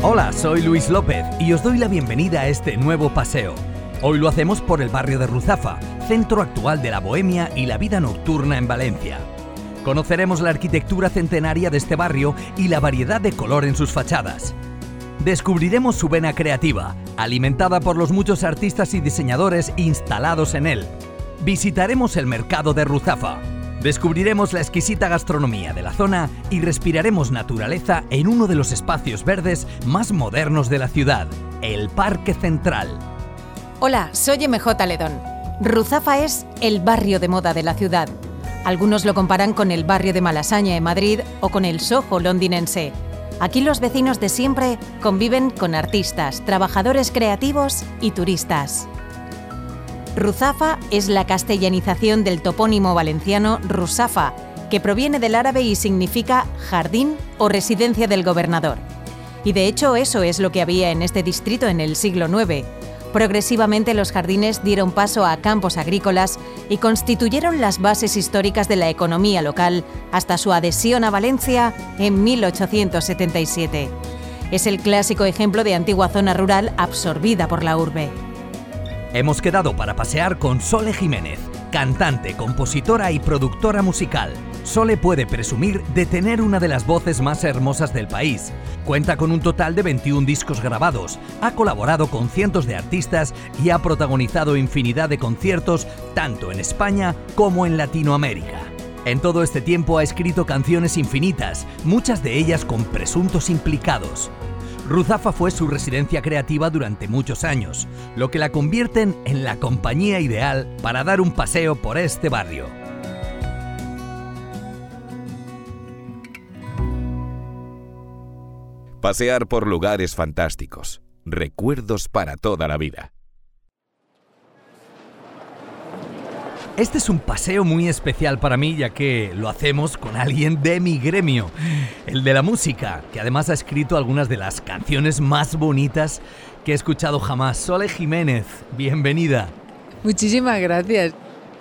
Hola, soy Luis López y os doy la bienvenida a este nuevo paseo. Hoy lo hacemos por el barrio de Ruzafa, centro actual de la bohemia y la vida nocturna en Valencia. Conoceremos la arquitectura centenaria de este barrio y la variedad de color en sus fachadas. Descubriremos su vena creativa, alimentada por los muchos artistas y diseñadores instalados en él. Visitaremos el mercado de Ruzafa. Descubriremos la exquisita gastronomía de la zona y respiraremos naturaleza en uno de los espacios verdes más modernos de la ciudad, el Parque Central. Hola, soy MJ Ledón. Ruzafa es el barrio de moda de la ciudad. Algunos lo comparan con el barrio de Malasaña en Madrid o con el Soho londinense. Aquí los vecinos de siempre conviven con artistas, trabajadores creativos y turistas. Ruzafa es la castellanización del topónimo valenciano Rusafa, que proviene del árabe y significa jardín o residencia del gobernador. Y de hecho eso es lo que había en este distrito en el siglo IX. Progresivamente los jardines dieron paso a campos agrícolas y constituyeron las bases históricas de la economía local hasta su adhesión a Valencia en 1877. Es el clásico ejemplo de antigua zona rural absorbida por la urbe. Hemos quedado para pasear con Sole Jiménez, cantante, compositora y productora musical. Sole puede presumir de tener una de las voces más hermosas del país. Cuenta con un total de 21 discos grabados, ha colaborado con cientos de artistas y ha protagonizado infinidad de conciertos tanto en España como en Latinoamérica. En todo este tiempo ha escrito canciones infinitas, muchas de ellas con presuntos implicados. Ruzafa fue su residencia creativa durante muchos años, lo que la convierten en la compañía ideal para dar un paseo por este barrio. Pasear por lugares fantásticos. Recuerdos para toda la vida. Este es un paseo muy especial para mí ya que lo hacemos con alguien de mi gremio, el de la música, que además ha escrito algunas de las canciones más bonitas que he escuchado jamás. Sole Jiménez, bienvenida. Muchísimas gracias.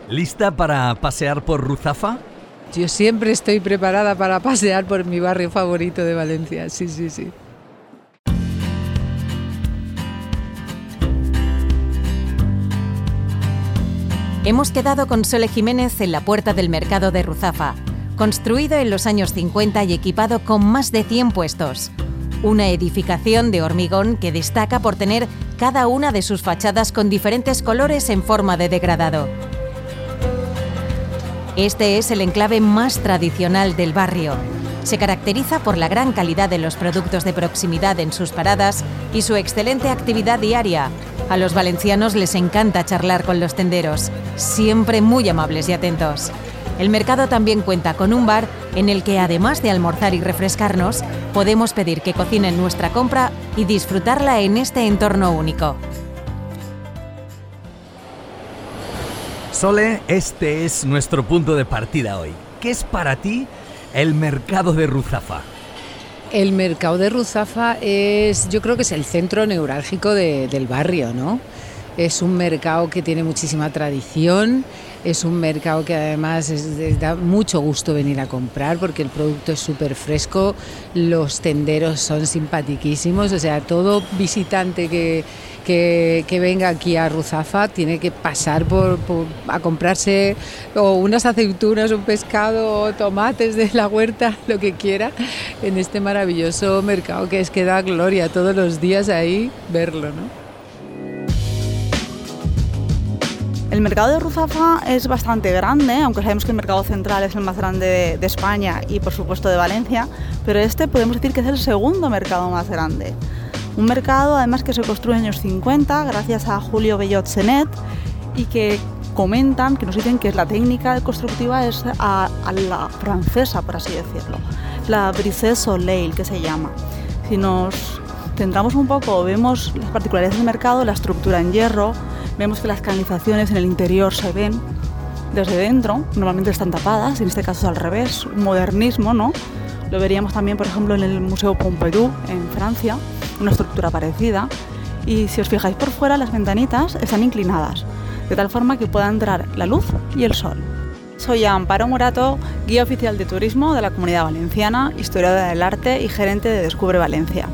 ¿Lista para pasear por Ruzafa? Yo siempre estoy preparada para pasear por mi barrio favorito de Valencia, sí, sí, sí. Hemos quedado con Sole Jiménez en la puerta del mercado de Ruzafa, construido en los años 50 y equipado con más de 100 puestos. Una edificación de hormigón que destaca por tener cada una de sus fachadas con diferentes colores en forma de degradado. Este es el enclave más tradicional del barrio. Se caracteriza por la gran calidad de los productos de proximidad en sus paradas y su excelente actividad diaria. A los valencianos les encanta charlar con los tenderos, siempre muy amables y atentos. El mercado también cuenta con un bar en el que además de almorzar y refrescarnos, podemos pedir que cocinen nuestra compra y disfrutarla en este entorno único. Sole, este es nuestro punto de partida hoy. ¿Qué es para ti el mercado de Ruzafa? El mercado de Ruzafa es, yo creo que es el centro neurálgico de- del barrio, ¿no? Es un mercado que tiene muchísima tradición, es un mercado que además da mucho gusto venir a comprar porque el producto es súper fresco, los tenderos son simpatiquísimos, o sea, todo visitante que, que, venga aquí a Ruzafa tiene que pasar por, por- a comprarse o unas aceitunas, un pescado, o tomates de la huerta, lo que quiera, en este maravilloso mercado que es que da gloria todos los días ahí verlo, ¿no? El mercado de Ruzafa es bastante grande, aunque sabemos que el mercado central es el más grande de, España y por supuesto de Valencia, pero este podemos decir que es el segundo mercado más grande. Un mercado además que se construye en los años 50 gracias a Julio Bellot Senet y que comentan, que nos dicen que la técnica constructiva es a, a la francesa, por así decirlo. la Brise Soleil, que se llama. Si nos centramos un poco, vemos las particularidades del mercado, la estructura en hierro, vemos que las canalizaciones en el interior se ven desde dentro, normalmente están tapadas, en este caso es al revés, un modernismo, ¿no? Lo veríamos también, por ejemplo, en el Museo Pompidou, en Francia, una estructura parecida. Y si os fijáis por fuera, las ventanitas están inclinadas, de tal forma que pueda entrar la luz y el sol. Soy Amparo Morato, guía oficial de turismo de la Comunidad Valenciana, historiadora del arte y gerente de Descubre Valencia.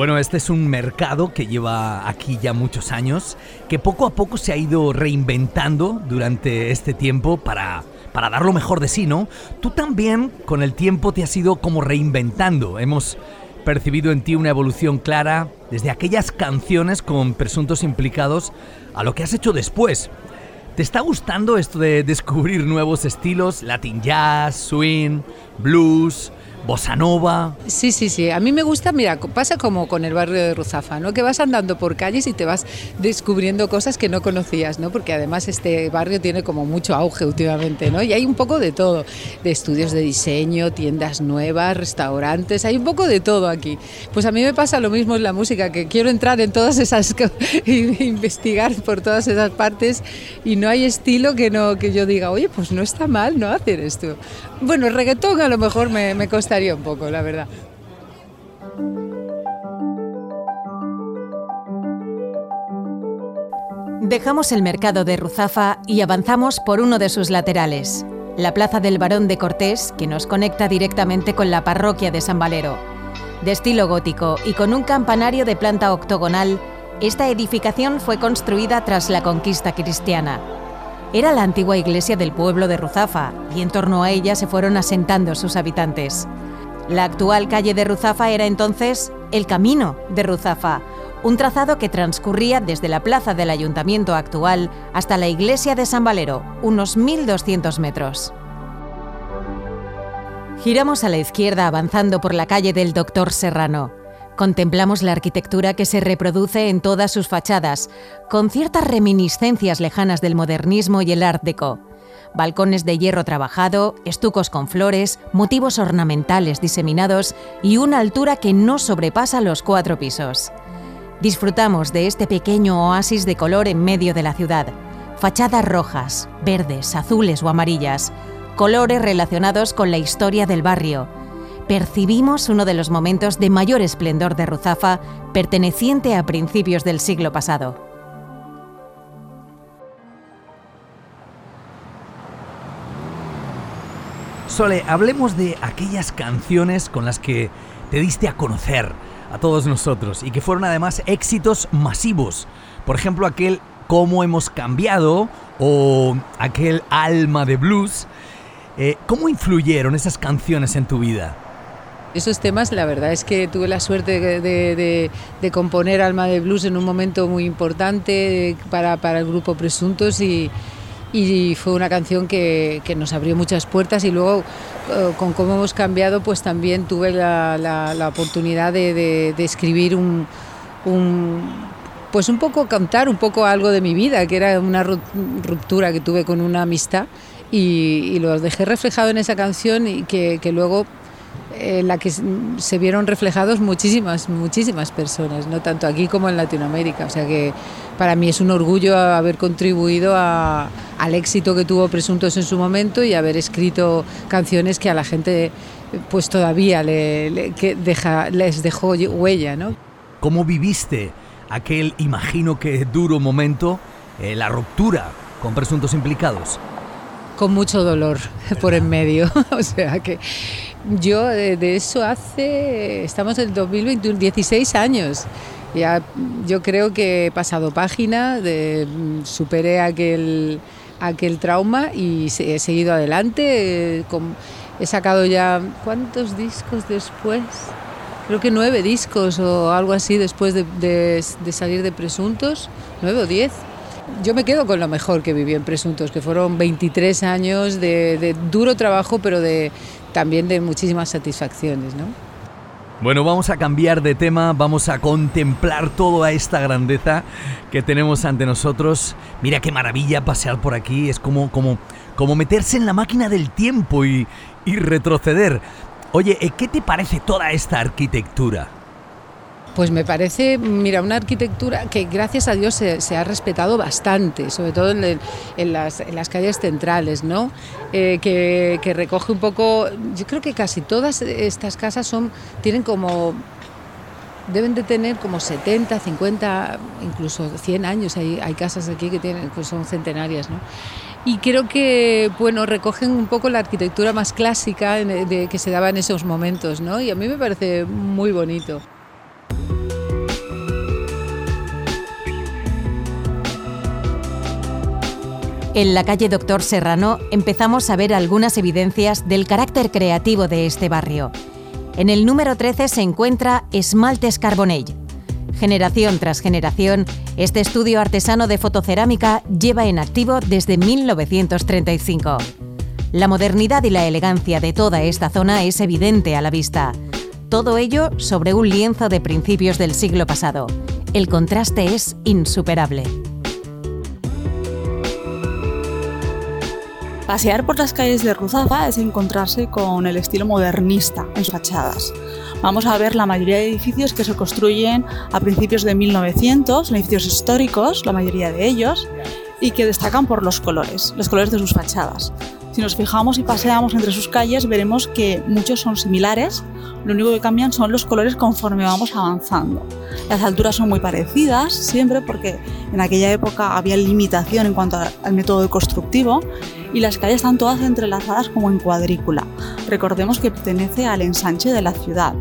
Bueno, este es un mercado que lleva aquí ya muchos años, que poco a poco se ha ido reinventando durante este tiempo para, para dar lo mejor de sí, ¿no? Tú también con el tiempo te has ido como reinventando. Hemos percibido en ti una evolución clara desde aquellas canciones con presuntos implicados a lo que has hecho después. ¿Te está gustando esto de descubrir nuevos estilos? Latin jazz, swing, blues, bossa nova. Sí, sí, sí. A mí me gusta, mira, pasa como con el barrio de Ruzafa, ¿no? Que vas andando por calles y te vas descubriendo cosas que no conocías, ¿no? Porque además este barrio tiene como mucho auge últimamente, ¿no? Y hay un poco de todo, de estudios de diseño, tiendas nuevas, restaurantes, hay un poco de todo aquí. Pues a mí me pasa lo mismo en la música, que quiero entrar en todas esas e investigar por todas esas partes y no hay estilo que no que yo diga, "Oye, pues no está mal no hacer esto." Bueno, el reggaetón a lo mejor me, me costaría un poco, la verdad. Dejamos el mercado de Ruzafa y avanzamos por uno de sus laterales, la Plaza del Barón de Cortés, que nos conecta directamente con la parroquia de San Valero. De estilo gótico y con un campanario de planta octogonal, esta edificación fue construida tras la conquista cristiana era la antigua iglesia del pueblo de Ruzafa y en torno a ella se fueron asentando sus habitantes. La actual calle de Ruzafa era entonces el Camino de Ruzafa, un trazado que transcurría desde la plaza del ayuntamiento actual hasta la iglesia de San Valero, unos 1.200 metros. Giramos a la izquierda avanzando por la calle del Doctor Serrano. Contemplamos la arquitectura que se reproduce en todas sus fachadas, con ciertas reminiscencias lejanas del modernismo y el art déco. Balcones de hierro trabajado, estucos con flores, motivos ornamentales diseminados y una altura que no sobrepasa los cuatro pisos. Disfrutamos de este pequeño oasis de color en medio de la ciudad. Fachadas rojas, verdes, azules o amarillas, colores relacionados con la historia del barrio, percibimos uno de los momentos de mayor esplendor de Ruzafa perteneciente a principios del siglo pasado. Sole, hablemos de aquellas canciones con las que te diste a conocer a todos nosotros y que fueron además éxitos masivos. Por ejemplo, aquel Cómo hemos cambiado o aquel Alma de Blues. Eh, ¿Cómo influyeron esas canciones en tu vida? Esos temas, la verdad es que tuve la suerte de, componer Alma de Blues en un momento muy importante para, el grupo Presuntos y, fue una canción que, nos abrió muchas puertas y luego eh, con cómo hemos cambiado pues también tuve la, oportunidad de, escribir un, pues un poco cantar un poco algo de mi vida que era una ruptura que tuve con una amistad y, lo dejé reflejado en esa canción y que, que luego en la que se vieron reflejados muchísimas, muchísimas personas, no tanto aquí como en Latinoamérica. O sea que para mí es un orgullo haber contribuido al éxito que tuvo Presuntos en su momento y haber escrito canciones que a la gente pues todavía le, que deja, les dejó huella. ¿no? ¿Cómo viviste aquel, imagino que duro momento, eh, la ruptura con presuntos implicados? Con mucho dolor por en medio. o sea que yo de, eso hace, estamos en el 2021, 16 años. Ya, yo creo que he pasado página, de, superé aquel, aquel trauma y he seguido adelante. he sacado ya, ¿cuántos discos después? Creo que nueve discos o algo así después de, salir de Presuntos, nueve o diez yo me quedo con lo mejor que viví en Presuntos, que fueron 23 años de, duro trabajo, pero de, también de muchísimas satisfacciones. ¿no? Bueno, vamos a cambiar de tema, vamos a contemplar toda esta grandeza que tenemos ante nosotros. Mira qué maravilla pasear por aquí, es como, como, como meterse en la máquina del tiempo y, y retroceder. Oye, eh, ¿qué te parece toda esta arquitectura? Pues me parece, mira, una arquitectura que gracias a Dios se, ha respetado bastante, sobre todo en, las, calles centrales, ¿no? Eh, que, recoge un poco, yo creo que casi todas estas casas son, tienen como, deben de tener como 70, 50, incluso 100 años, hay, hay casas aquí que, tienen, son centenarias, ¿no? y creo que bueno recogen un poco la arquitectura más clásica que se daba en esos momentos ¿no? y a mí me parece muy bonito. En la calle Doctor Serrano empezamos a ver algunas evidencias del carácter creativo de este barrio. En el número 13 se encuentra Esmaltes Carbonell. Generación tras generación, este estudio artesano de fotocerámica lleva en activo desde 1935. La modernidad y la elegancia de toda esta zona es evidente a la vista. Todo ello sobre un lienzo de principios del siglo pasado. El contraste es insuperable. Pasear por las calles de Ruzafa es encontrarse con el estilo modernista en sus fachadas. Vamos a ver la mayoría de edificios que se construyen a principios de 1900, edificios históricos, la mayoría de ellos, y que destacan por los colores, los colores de sus fachadas. Si nos fijamos y paseamos entre sus calles, veremos que muchos son similares, lo único que cambian son los colores conforme vamos avanzando. Las alturas son muy parecidas, siempre porque en aquella época había limitación en cuanto al método constructivo y las calles están todas entrelazadas como en cuadrícula. Recordemos que pertenece al ensanche de la ciudad.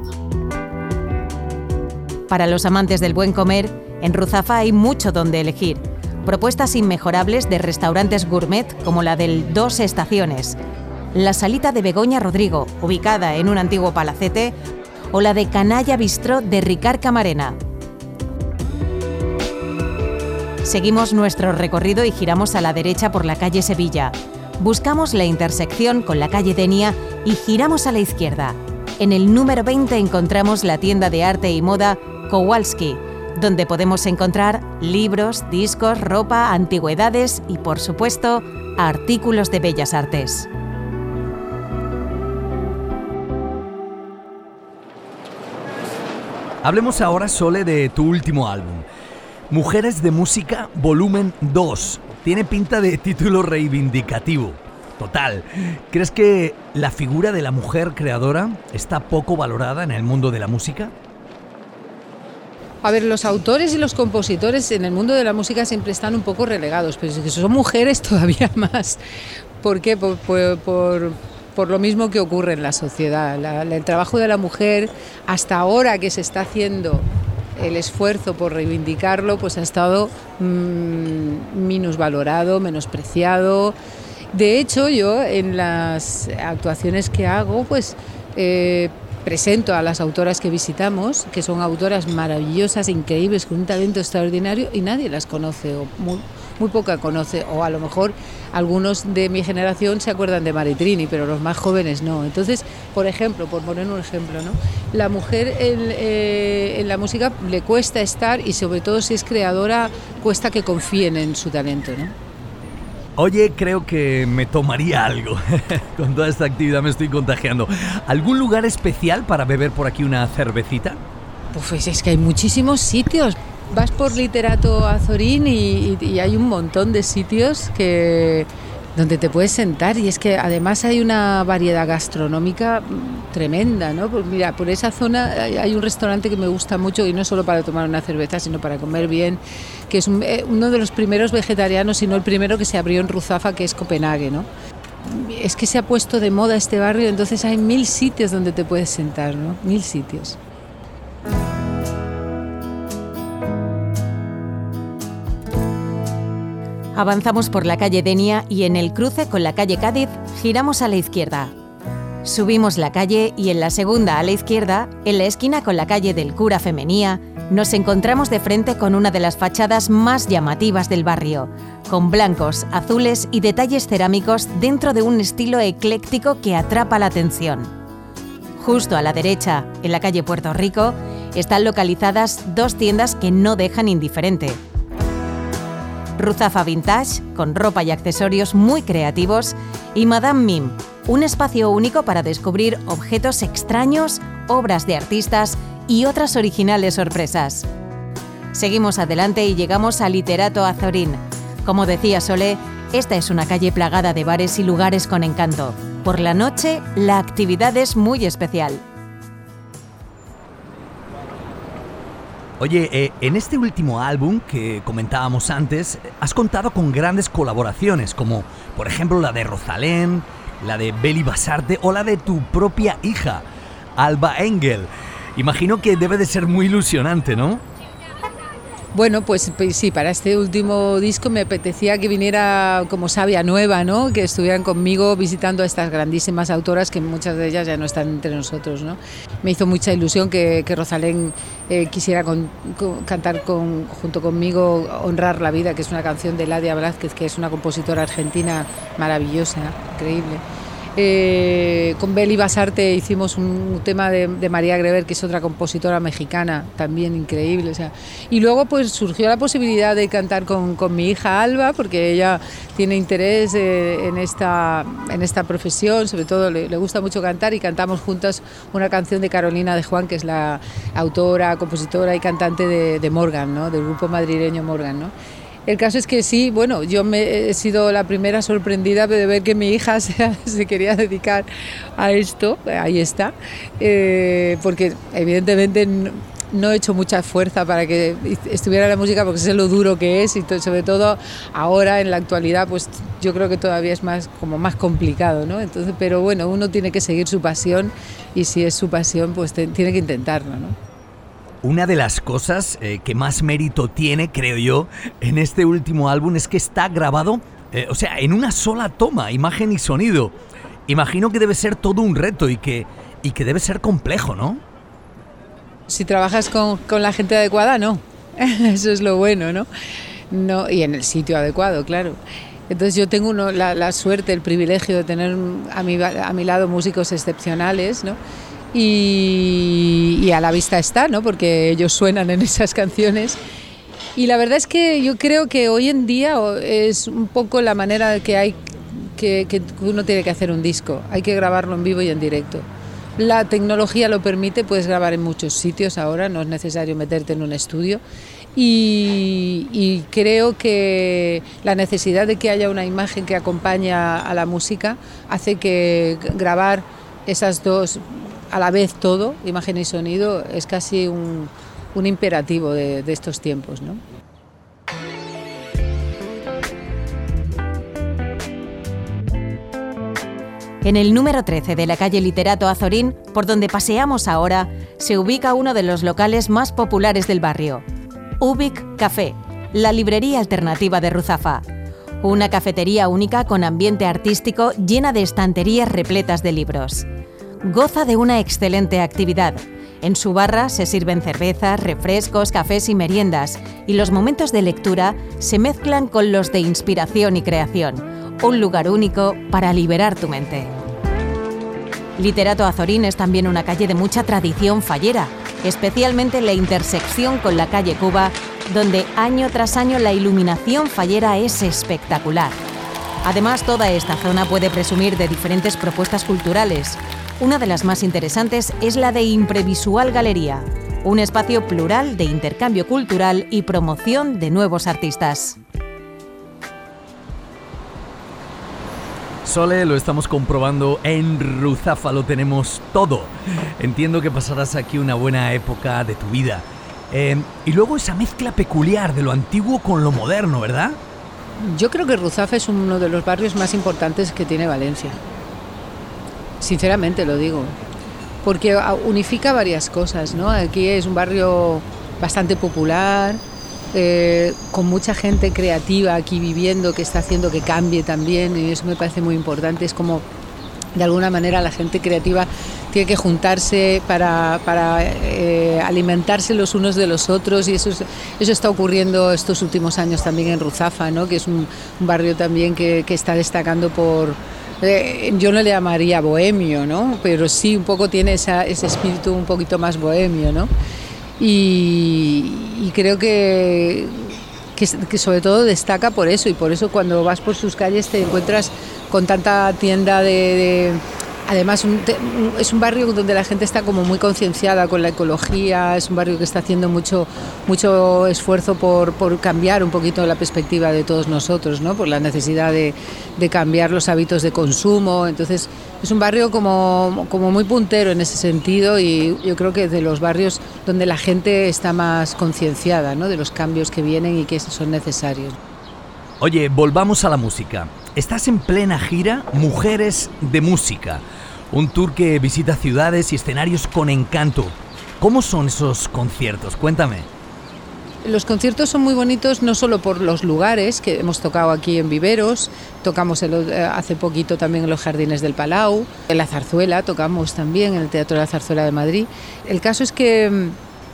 Para los amantes del buen comer, en Ruzafa hay mucho donde elegir propuestas inmejorables de restaurantes gourmet como la del Dos Estaciones, la Salita de Begoña Rodrigo, ubicada en un antiguo palacete, o la de Canalla Bistró de Ricard Camarena. Seguimos nuestro recorrido y giramos a la derecha por la calle Sevilla. Buscamos la intersección con la calle Denia y giramos a la izquierda. En el número 20 encontramos la tienda de arte y moda Kowalski, donde podemos encontrar libros, discos, ropa, antigüedades y, por supuesto, artículos de bellas artes. Hablemos ahora, Sole, de tu último álbum. Mujeres de Música, volumen 2. Tiene pinta de título reivindicativo. Total. ¿Crees que la figura de la mujer creadora está poco valorada en el mundo de la música? A ver, los autores y los compositores en el mundo de la música siempre están un poco relegados, pero si son mujeres todavía más. ¿Por qué? Por, lo mismo que ocurre en la sociedad. el trabajo de la mujer, hasta ahora que se está haciendo el esfuerzo por reivindicarlo, pues ha estado mmm, minusvalorado, menospreciado. De hecho, yo en las actuaciones que hago, pues eh, presento a las autoras que visitamos, que son autoras maravillosas, increíbles, con un talento extraordinario y nadie las conoce o poca conoce o a lo mejor algunos de mi generación se acuerdan de Maritrini, pero los más jóvenes no. Entonces, por ejemplo, por poner un ejemplo, ¿no? la mujer en, eh, en la música le cuesta estar y sobre todo si es creadora cuesta que confíen en su talento. ¿no? Oye, creo que me tomaría algo. Con toda esta actividad me estoy contagiando. ¿Algún lugar especial para beber por aquí una cervecita? Pues es que hay muchísimos sitios. Vas por Literato Azorín y, y hay un montón de sitios que, donde te puedes sentar y es que además hay una variedad gastronómica tremenda, ¿no? Pues mira, por esa zona hay un restaurante que me gusta mucho y no solo para tomar una cerveza, sino para comer bien, que es eh, uno de los primeros vegetarianos, sino el primero que se abrió en Ruzafa, que es Copenhague, ¿no? Es que se ha puesto de moda este barrio, entonces hay mil sitios donde te puedes sentar, ¿no? Mil sitios. Avanzamos por la calle Denia y en el cruce con la calle Cádiz giramos a la izquierda. Subimos la calle y en la segunda a la izquierda, en la esquina con la calle del Cura Femenía, nos encontramos de frente con una de las fachadas más llamativas del barrio, con blancos, azules y detalles cerámicos dentro de un estilo ecléctico que atrapa la atención. Justo a la derecha, en la calle Puerto Rico, están localizadas dos tiendas que no dejan indiferente. Ruzafa Vintage, con ropa y accesorios muy creativos, y Madame Mim, un espacio único para descubrir objetos extraños, obras de artistas y otras originales sorpresas. Seguimos adelante y llegamos a Literato Azorín. Como decía Sole, esta es una calle plagada de bares y lugares con encanto. Por la noche, la actividad es muy especial. Oye, eh, en este último álbum que comentábamos antes, has contado con grandes colaboraciones, como por ejemplo la de Rosalén, la de Beli Basarte o la de tu propia hija, Alba Engel. Imagino que debe de ser muy ilusionante, ¿no? Bueno, pues, pues, sí, para este último disco me apetecía que viniera como sabia nueva, ¿no? Que estuvieran conmigo visitando a estas grandísimas autoras que muchas de ellas ya no están entre nosotros, ¿no? Me hizo mucha ilusión que, Rosalén eh, quisiera cantar junto conmigo Honrar la vida, que es una canción de Ladia Blázquez, que es una compositora argentina maravillosa, increíble. Eh, con Beli Basarte hicimos un tema de, María Greber, que es otra compositora mexicana, también increíble. O sea. Y luego pues surgió la posibilidad de cantar con, mi hija Alba, porque ella tiene interés eh, en, esta, en esta profesión, sobre todo le, gusta mucho cantar y cantamos juntas una canción de Carolina de Juan, que es la autora, compositora y cantante de, de Morgan, ¿no? del grupo madrileño Morgan. ¿no? El caso es que sí, bueno, yo me, he sido la primera sorprendida de ver que mi hija se, quería dedicar a esto, ahí está, eh, porque evidentemente no, he hecho mucha fuerza para que estuviera la música porque sé lo duro que es y sobre todo ahora en la actualidad pues yo creo que todavía es más como más complicado, ¿no? Entonces, pero bueno, uno tiene que seguir su pasión y si es su pasión pues tiene que intentarlo, ¿no? Una de las cosas eh, que más mérito tiene, creo yo, en este último álbum es que está grabado, eh, o sea, en una sola toma, imagen y sonido. Imagino que debe ser todo un reto y que, y que debe ser complejo, ¿no? Si trabajas con, la gente adecuada, no. Eso es lo bueno, ¿no? no y en el sitio adecuado, claro. Entonces yo tengo la, la, suerte, el privilegio de tener a mi, a mi lado músicos excepcionales, ¿no? Y, a la vista está, ¿no? porque ellos suenan en esas canciones. Y la verdad es que yo creo que hoy en día es un poco la manera que hay que, que uno tiene que hacer un disco. Hay que grabarlo en vivo y en directo. La tecnología lo permite, puedes grabar en muchos sitios ahora, no es necesario meterte en un estudio. Y, y, creo que la necesidad de que haya una imagen que acompaña a la música hace que grabar esas dos a la vez todo, imagen y sonido, es casi un, imperativo de, estos tiempos. ¿no? En el número 13 de la calle Literato Azorín, por donde paseamos ahora, se ubica uno de los locales más populares del barrio, Ubic Café, la librería alternativa de Ruzafa. Una cafetería única con ambiente artístico llena de estanterías repletas de libros goza de una excelente actividad. En su barra se sirven cervezas, refrescos, cafés y meriendas, y los momentos de lectura se mezclan con los de inspiración y creación. Un lugar único para liberar tu mente. Literato Azorín es también una calle de mucha tradición fallera, especialmente la intersección con la calle Cuba, donde año tras año la iluminación fallera es espectacular. Además, toda esta zona puede presumir de diferentes propuestas culturales, una de las más interesantes es la de Imprevisual Galería, un espacio plural de intercambio cultural y promoción de nuevos artistas. Sole, lo estamos comprobando, en Ruzafa lo tenemos todo. Entiendo que pasarás aquí una buena época de tu vida. Eh, y luego esa mezcla peculiar de lo antiguo con lo moderno, ¿verdad? Yo creo que Ruzafa es uno de los barrios más importantes que tiene Valencia. Sinceramente lo digo. Porque unifica varias cosas, ¿no? Aquí es un barrio bastante popular, eh, con mucha gente creativa aquí viviendo que está haciendo que cambie también y eso me parece muy importante. Es como, de alguna manera, la gente creativa tiene que juntarse para, para eh, alimentarse los unos de los otros y eso, eso está ocurriendo estos últimos años también en Ruzafa, ¿no? que es un, barrio también que, que está destacando por eh, yo no le llamaría bohemio, ¿no? Pero sí un poco tiene ese espíritu un poquito más bohemio, ¿no? Y, creo que, que, sobre todo destaca por eso y por eso cuando vas por sus calles te encuentras con tanta tienda de Además, es un barrio donde la gente está como muy concienciada con la ecología, es un barrio que está haciendo mucho, mucho esfuerzo por, cambiar un poquito la perspectiva de todos nosotros, ¿no? por la necesidad de, cambiar los hábitos de consumo. Entonces, es un barrio como, como muy puntero en ese sentido y yo creo que de los barrios donde la gente está más concienciada ¿no? de los cambios que vienen y que son necesarios. Oye, volvamos a la música. Estás en plena gira Mujeres de Música. Un tour que visita ciudades y escenarios con encanto. ¿Cómo son esos conciertos? Cuéntame. Los conciertos son muy bonitos no solo por los lugares, que hemos tocado aquí en Viveros, tocamos eh, hace poquito también en los Jardines del Palau, en la Zarzuela, tocamos también en el Teatro de la Zarzuela de Madrid. El caso es que mm,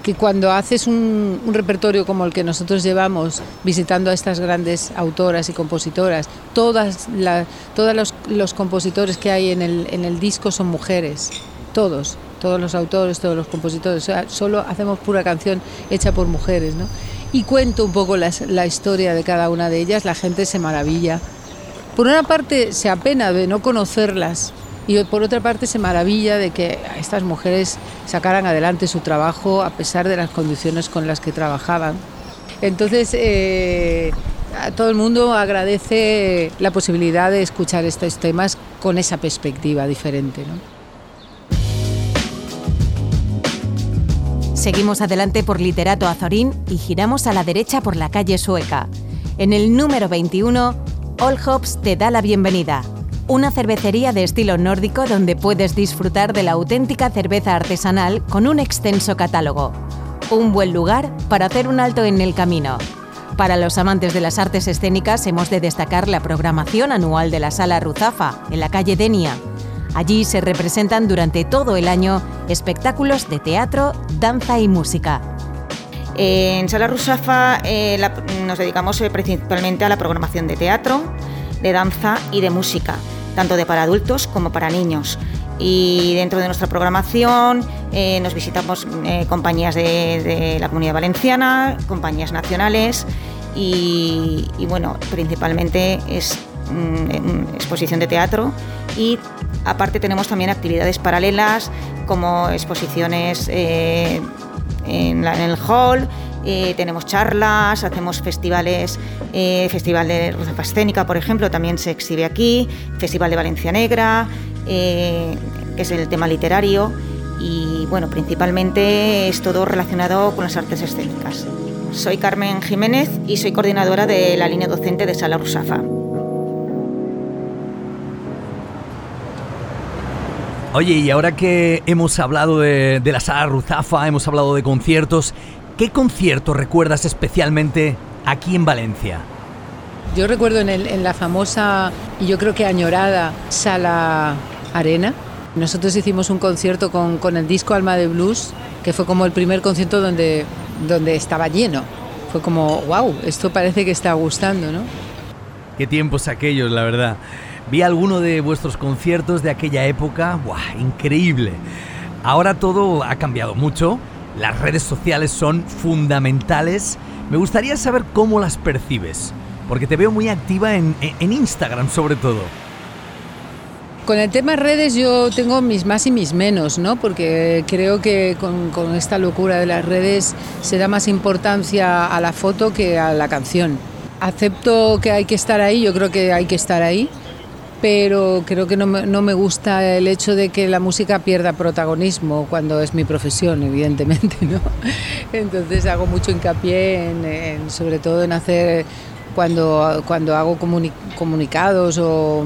que cuando haces un, repertorio como el que nosotros llevamos, visitando a estas grandes autoras y compositoras, todas todos los, compositores que hay en el, disco son mujeres, todos, todos los autores, todos los compositores, o sea, solo hacemos pura canción hecha por mujeres, ¿no? Y cuento un poco la historia de cada una de ellas, la gente se maravilla. Por una parte se apena de no conocerlas, y por otra parte se maravilla de que estas mujeres sacaran adelante su trabajo a pesar de las condiciones con las que trabajaban. Entonces, eh, a todo el mundo agradece la posibilidad de escuchar estos temas con esa perspectiva diferente. Seguimos adelante por Literato Azorín y giramos a la derecha por la calle Sueca. En el número 21, All Hops te da la bienvenida una cervecería de estilo nórdico donde puedes disfrutar de la auténtica cerveza artesanal con un extenso catálogo. Un buen lugar para hacer un alto en el camino. Para los amantes de las artes escénicas hemos de destacar la programación anual de la Sala Ruzafa, en la calle Denia. Allí se representan durante todo el año espectáculos de teatro, danza y música. En Sala Ruzafa eh, nos dedicamos eh, principalmente a la programación de teatro, de danza y de música tanto de para adultos como para niños. Y dentro de nuestra programación eh, nos visitamos eh, compañías de, la comunidad valenciana, compañías nacionales y, bueno, principalmente es mm, exposición de teatro y aparte tenemos también actividades paralelas como exposiciones eh, en, el hall eh, tenemos charlas, hacemos festivales, eh, Festival de Ruzafa Escénica, por ejemplo, también se exhibe aquí, Festival de Valencia Negra, eh, que es el tema literario, y bueno, principalmente es todo relacionado con las artes escénicas. Soy Carmen Jiménez y soy coordinadora de la línea docente de Sala Rusafa. Oye, y ahora que hemos hablado de, de, la sala Ruzafa, hemos hablado de conciertos, ¿Qué concierto recuerdas especialmente aquí en Valencia? Yo recuerdo en, la famosa y yo creo que añorada Sala Arena. Nosotros hicimos un concierto con, el disco Alma de Blues, que fue como el primer concierto donde, donde estaba lleno. Fue como, wow, esto parece que está gustando, ¿no? Qué tiempos aquellos, la verdad. Vi alguno de vuestros conciertos de aquella época, ¡buah! Increíble. Ahora todo ha cambiado mucho, las redes sociales son fundamentales. Me gustaría saber cómo las percibes, porque te veo muy activa en, Instagram sobre todo. Con el tema redes yo tengo mis más y mis menos, ¿no? Porque creo que con, con, esta locura de las redes se da más importancia a la foto que a la canción. Acepto que hay que estar ahí, yo creo que hay que estar ahí, pero creo que no me, gusta el hecho de que la música pierda protagonismo cuando es mi profesión, evidentemente, ¿no? Entonces hago mucho hincapié en, sobre todo en hacer cuando, cuando hago comunicados o,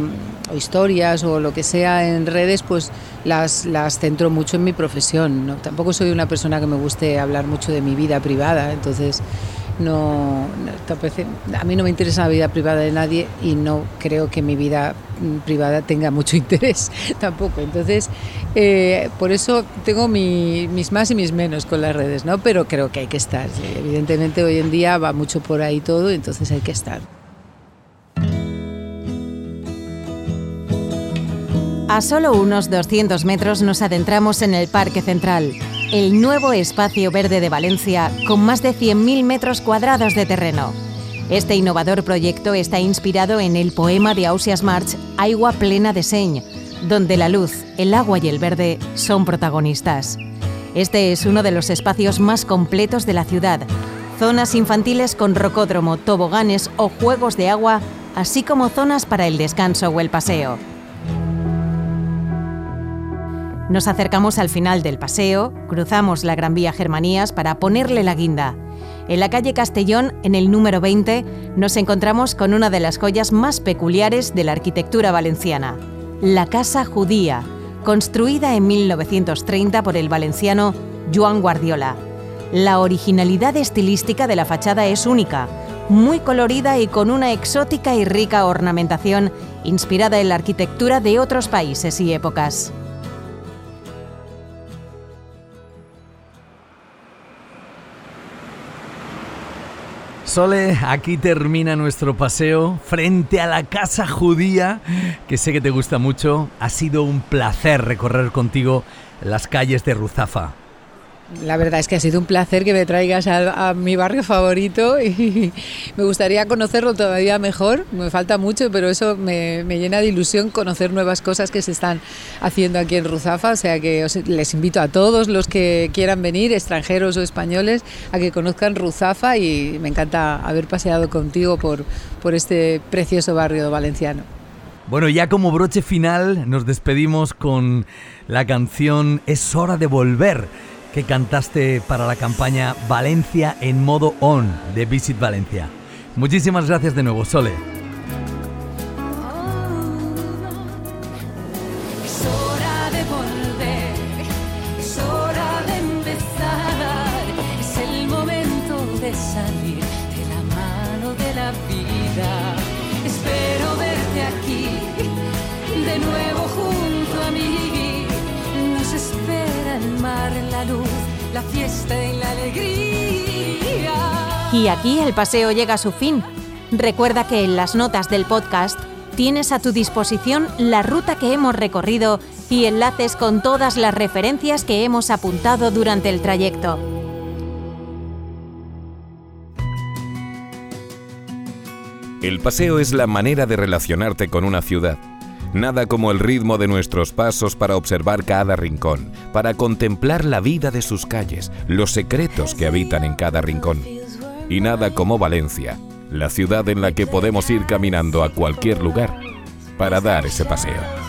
historias o lo que sea en redes, pues las, las centro mucho en mi profesión. ¿no? Tampoco soy una persona que me guste hablar mucho de mi vida privada, entonces no, a mí no me interesa la vida privada de nadie y no creo que mi vida mm, privada tenga mucho interés tampoco. Entonces, eh, por eso tengo mis más y mis menos con las redes, ¿no? Pero creo que hay que estar. Evidentemente hoy en día va mucho por ahí todo, entonces hay que estar. A solo unos 200 metros nos adentramos en el Parque Central, el nuevo espacio verde de Valencia con más de 100.000 metros cuadrados de terreno. Este innovador proyecto está inspirado en el poema de Ausias March, Agua plena de Señ, donde la luz, el agua y el verde son protagonistas. Este es uno de los espacios más completos de la ciudad. Zonas infantiles con rocódromo, toboganes o juegos de agua, así como zonas para el descanso o el paseo. Nos acercamos al final del paseo, cruzamos la Gran Vía Germanías para ponerle la guinda. En la calle Castellón, en el número 20, nos encontramos con una de las joyas más peculiares de la arquitectura valenciana, la Casa Judía, construida en 1930 por el valenciano Joan Guardiola. La originalidad estilística de la fachada es única, muy colorida y con una exótica y rica ornamentación inspirada en la arquitectura de otros países y épocas. Sole, aquí termina nuestro paseo frente a la casa judía, que sé que te gusta mucho. Ha sido un placer recorrer contigo las calles de Ruzafa. La verdad es que ha sido un placer que me traigas a, mi barrio favorito y me gustaría conocerlo todavía mejor. Me falta mucho, pero eso me, llena de ilusión conocer nuevas cosas que se están haciendo aquí en Ruzafa. O sea que les invito a todos los que quieran venir, extranjeros o españoles, a que conozcan Ruzafa y me encanta haber paseado contigo por, por este precioso barrio valenciano. Bueno, ya como broche final nos despedimos con la canción Es hora de volver que cantaste para la campaña Valencia en modo on de Visit Valencia. Muchísimas gracias de nuevo, Sole. La luz, la fiesta y la alegría. Y aquí el paseo llega a su fin. Recuerda que en las notas del podcast tienes a tu disposición la ruta que hemos recorrido y enlaces con todas las referencias que hemos apuntado durante el trayecto. El paseo es la manera de relacionarte con una ciudad. Nada como el ritmo de nuestros pasos para observar cada rincón, para contemplar la vida de sus calles, los secretos que habitan en cada rincón. Y nada como Valencia, la ciudad en la que podemos ir caminando a cualquier lugar para dar ese paseo.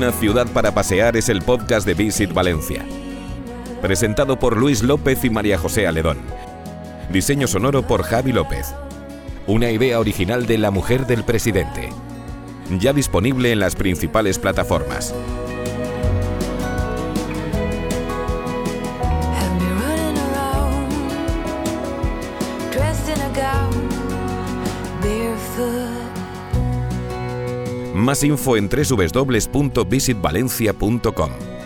Una ciudad para pasear es el podcast de Visit Valencia. Presentado por Luis López y María José Aledón. Diseño sonoro por Javi López. Una idea original de la mujer del presidente. Ya disponible en las principales plataformas. Más info en www.visitvalencia.com.